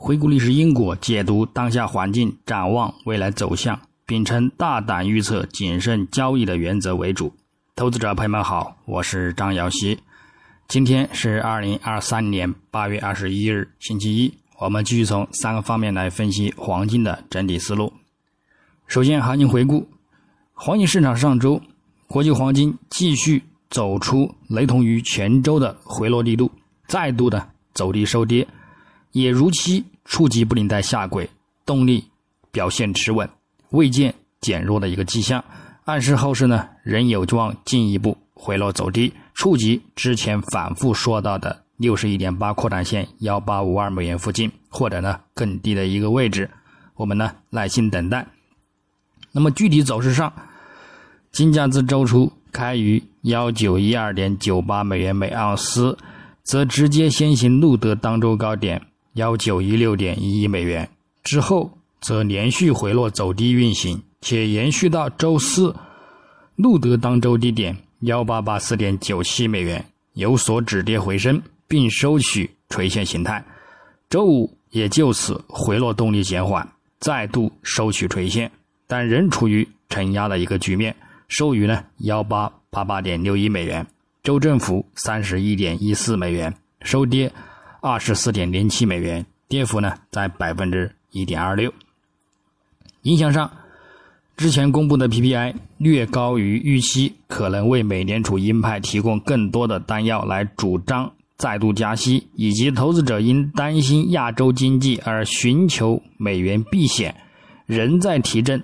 回顾历史因果，解读当下环境，展望未来走向，秉承大胆预测、谨慎交易的原则为主。投资者朋友们好，我是张瑶希。今天是二零二三年八月二十一日，星期一。我们继续从三个方面来分析黄金的整体思路。首先，行情回顾，黄金市场上周，国际黄金继续走出雷同于前周的回落力度，再度的走低收跌，也如期触及布林带下轨，动力表现持稳，未见减弱的一个迹象，暗示后市呢仍有望进一步回落走低，触及之前反复说到的。六十一点八扩展线幺八五二美元附近，或者呢更低的一个位置，我们呢耐心等待。那么具体走势上，金价自周初开于幺九一二点九八美元每盎司，则直接先行录得当周高点幺九一六点一一美元，之后则连续回落走低运行，且延续到周四录得当周低点幺八八四点九七美元，有所止跌回升。并收取垂线形态，周五也就此回落动力减缓，再度收取垂线，但仍处于承压的一个局面，收于呢幺八八八点六一美元，周振幅三十一点一四美元，收跌二十四点零七美元，跌幅呢在百分之一点二六。影响上，之前公布的 PPI 略高于预期，可能为美联储鹰派提供更多的弹药来主张。再度加息，以及投资者因担心亚洲经济而寻求美元避险，仍在提振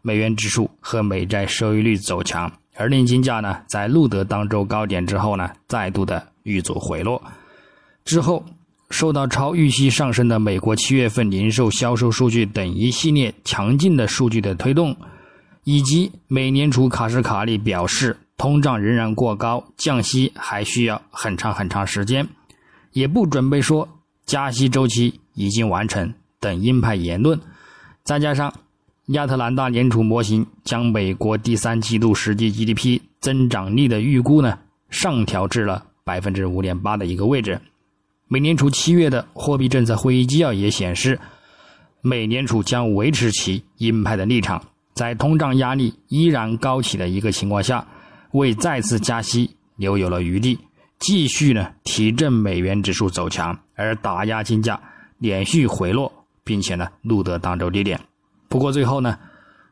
美元指数和美债收益率走强，而令金价呢在录得当周高点之后呢，再度的遇阻回落。之后受到超预期上升的美国七月份零售销售数据等一系列强劲的数据的推动，以及美联储卡什卡利表示。通胀仍然过高，降息还需要很长很长时间，也不准备说加息周期已经完成等鹰派言论。再加上亚特兰大联储模型将美国第三季度实际 GDP 增长率的预估呢上调至了百分之五点八的一个位置。美联储七月的货币政策会议纪要也显示，美联储将维持其鹰派的立场，在通胀压力依然高企的一个情况下。为再次加息留有了余地，继续呢提振美元指数走强，而打压金价连续回落，并且呢录得当周低点。不过最后呢，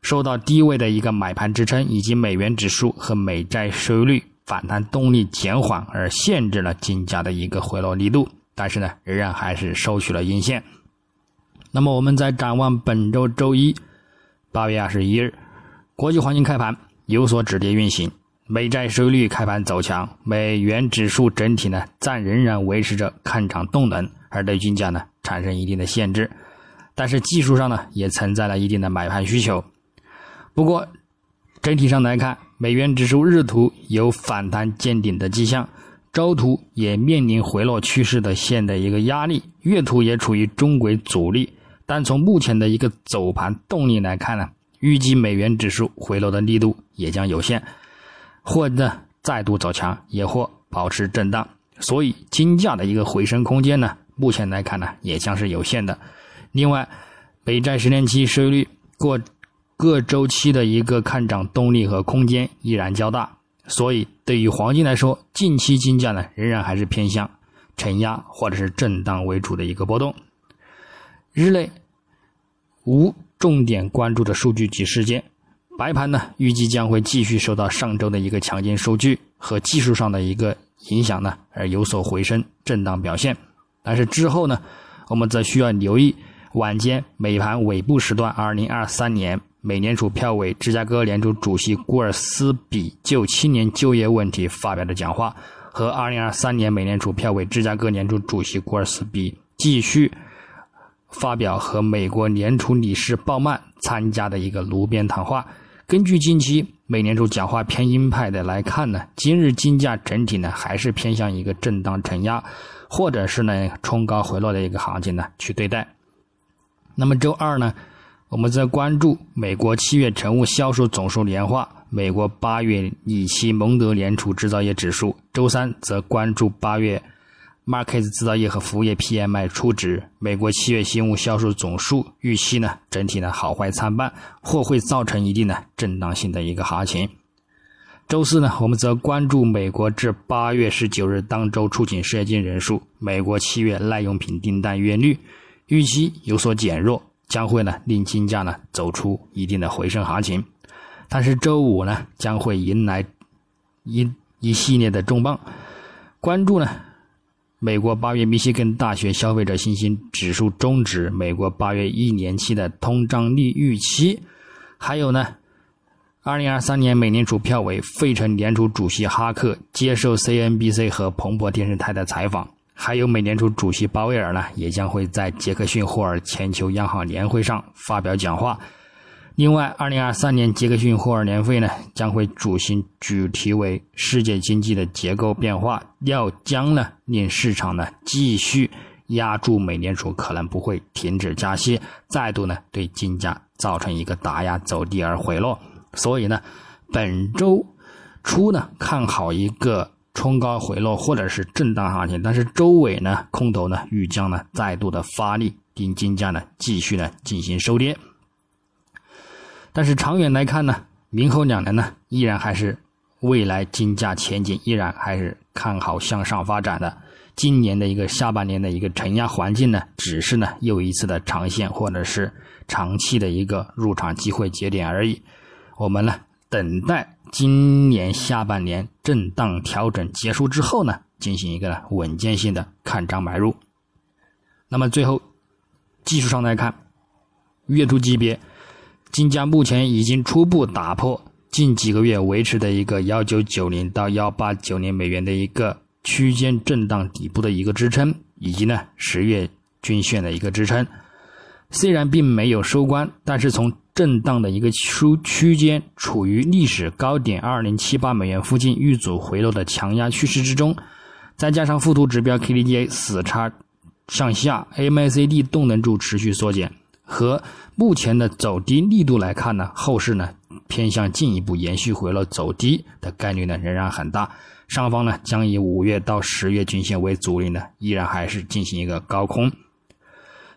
受到低位的一个买盘支撑，以及美元指数和美债收益率反弹动力减缓，而限制了金价的一个回落力度。但是呢，仍然还是收取了阴线。那么我们在展望本周周一八月二十一日，国际黄金开盘有所止跌运行。美债收益率开盘走强，美元指数整体呢暂仍然维持着看涨动能，而对金价呢产生一定的限制。但是技术上呢也存在了一定的买盘需求。不过整体上来看，美元指数日图有反弹见顶的迹象，周图也面临回落趋势的线的一个压力，月图也处于中轨阻力。但从目前的一个走盘动力来看呢，预计美元指数回落的力度也将有限。或呢再度走强，也或保持震荡，所以金价的一个回升空间呢，目前来看呢也将是有限的。另外，美债十年期收益率过各周期的一个看涨动力和空间依然较大，所以对于黄金来说，近期金价呢仍然还是偏向承压或者是震荡为主的一个波动。日内无重点关注的数据及事件。白盘呢，预计将会继续受到上周的一个强劲数据和技术上的一个影响呢，而有所回升震荡表现。但是之后呢，我们则需要留意晚间美盘尾部时段，二零二三年美联储票委芝加哥联储主席古尔斯比就青年就业问题发表的讲话，和二零二三年美联储票委芝加哥联储主席古尔斯比继续发表和美国联储理事鲍曼参加的一个炉边谈话。根据近期美联储讲话偏鹰派的来看呢，今日金价整体呢还是偏向一个震荡承压，或者是呢冲高回落的一个行情呢去对待。那么周二呢，我们在关注美国七月成物销售总数年化，美国八月里期蒙德联储制造业指数。周三则关注八月 Markets 制造业和服务业 PMI 初值，美国七月新屋销售总数预期呢，整体呢好坏参半，或会造成一定的震荡性的一个行情。周四呢，我们则关注美国至八月十九日当周出勤失业金人数、美国七月耐用品订单月率，预期有所减弱，将会呢令金价呢走出一定的回升行情。但是周五呢，将会迎来一一系列的重磅，关注呢。美国八月密歇根大学消费者信心指数终值，美国八月一年期的通胀率预期，还有呢，二零二三年美联储票委费城联储主席哈克接受 CNBC 和彭博电视台的采访，还有美联储主席鲍威尔呢，也将会在杰克逊霍尔全球央行年会上发表讲话。另外，二零二三年杰克逊霍尔年会呢，将会主行主题为“世界经济的结构变化”，要将呢令市场呢继续压住美联储可能不会停止加息，再度呢对金价造成一个打压走低而回落。所以呢，本周初呢看好一个冲高回落或者是震荡行情，但是周尾呢空头呢欲将呢再度的发力，令金价呢继续呢进行收跌。但是长远来看呢，明后两年呢，依然还是未来金价前景依然还是看好向上发展的。今年的一个下半年的一个承压环境呢，只是呢又一次的长线或者是长期的一个入场机会节点而已。我们呢等待今年下半年震荡调整结束之后呢，进行一个稳健性的看涨买入。那么最后技术上来看，月度级别。金价目前已经初步打破近几个月维持的一个幺九九零到幺八九零美元的一个区间震荡底部的一个支撑，以及呢十月均线的一个支撑。虽然并没有收官，但是从震荡的一个区区间处于历史高点二零七八美元附近遇阻回落的强压趋势之中，再加上附图指标 KDJ 死叉向下，MACD 动能柱持续缩减。和目前的走低力度来看呢，后市呢偏向进一步延续回落走低的概率呢仍然很大。上方呢将以五月到十月均线为阻力呢，依然还是进行一个高空，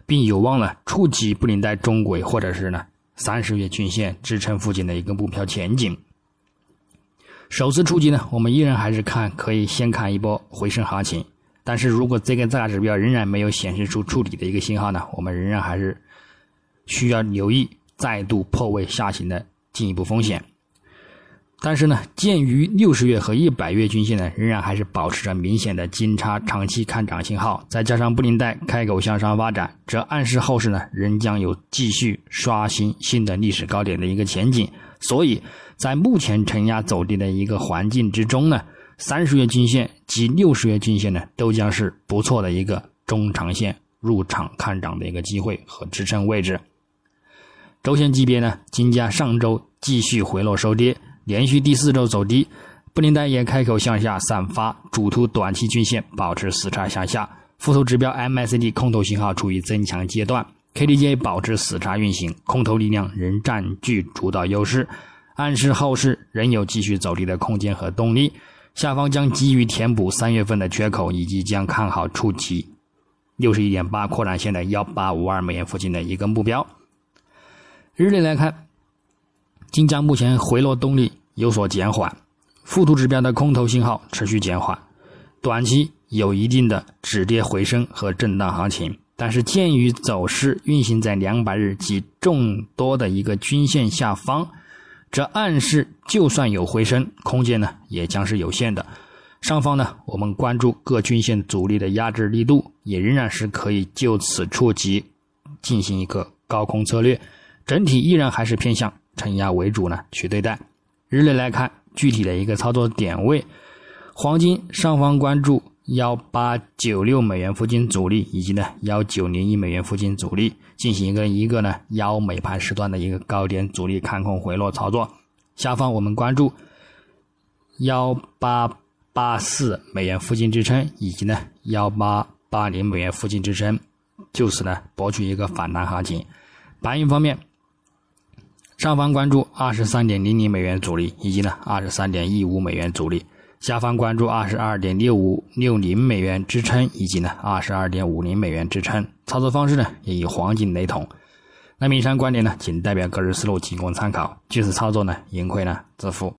并有望呢触及布林带中轨或者是呢三十月均线支撑附近的一个目标前景。首次触及呢，我们依然还是看可以先看一波回升行情。但是如果这个大指标仍然没有显示出触底的一个信号呢，我们仍然还是。需要留意再度破位下行的进一步风险，但是呢，鉴于六十月和一百月均线呢仍然还是保持着明显的金叉长期看涨信号，再加上布林带开口向上发展，这暗示后市呢仍将有继续刷新新的历史高点的一个前景。所以在目前承压走低的一个环境之中呢，三十月均线及六十月均线呢都将是不错的一个中长线入场看涨的一个机会和支撑位置。周线级别呢，金价上周继续回落收跌，连续第四周走低，布林带也开口向下散发，主图短期均线保持死叉向下，附图指标 MACD 空头信号处于增强阶段，KDJ 保持死叉运行，空头力量仍占据主导优势，暗示后市仍有继续走低的空间和动力，下方将急于填补三月份的缺口，以及将看好触及六十一点八扩展线的幺八五二美元附近的一个目标。日内来看，金价目前回落动力有所减缓，附图指标的空头信号持续减缓，短期有一定的止跌回升和震荡行情。但是，鉴于走势运行在两百日及众多的一个均线下方，这暗示就算有回升空间呢，也将是有限的。上方呢，我们关注各均线阻力的压制力度，也仍然是可以就此触及进行一个高空策略。整体依然还是偏向承压为主呢，去对待。日内来看，具体的一个操作点位，黄金上方关注幺八九六美元附近阻力，以及呢幺九零一美元附近阻力，进行一个一个呢幺美盘时段的一个高点阻力看空回落操作。下方我们关注幺八八四美元附近支撑，以及呢幺八八零美元附近支撑，就此呢博取一个反弹行情。白银方面。上方关注二十三点零零美元阻力，以及呢二十三点一五美元阻力，下方关注二十二点六五六零美元支撑，以及呢二十二点五零美元支撑。操作方式呢也与黄金雷同。那以上观点呢，仅代表个人思路，仅供参考。据此操作呢，盈亏呢自负。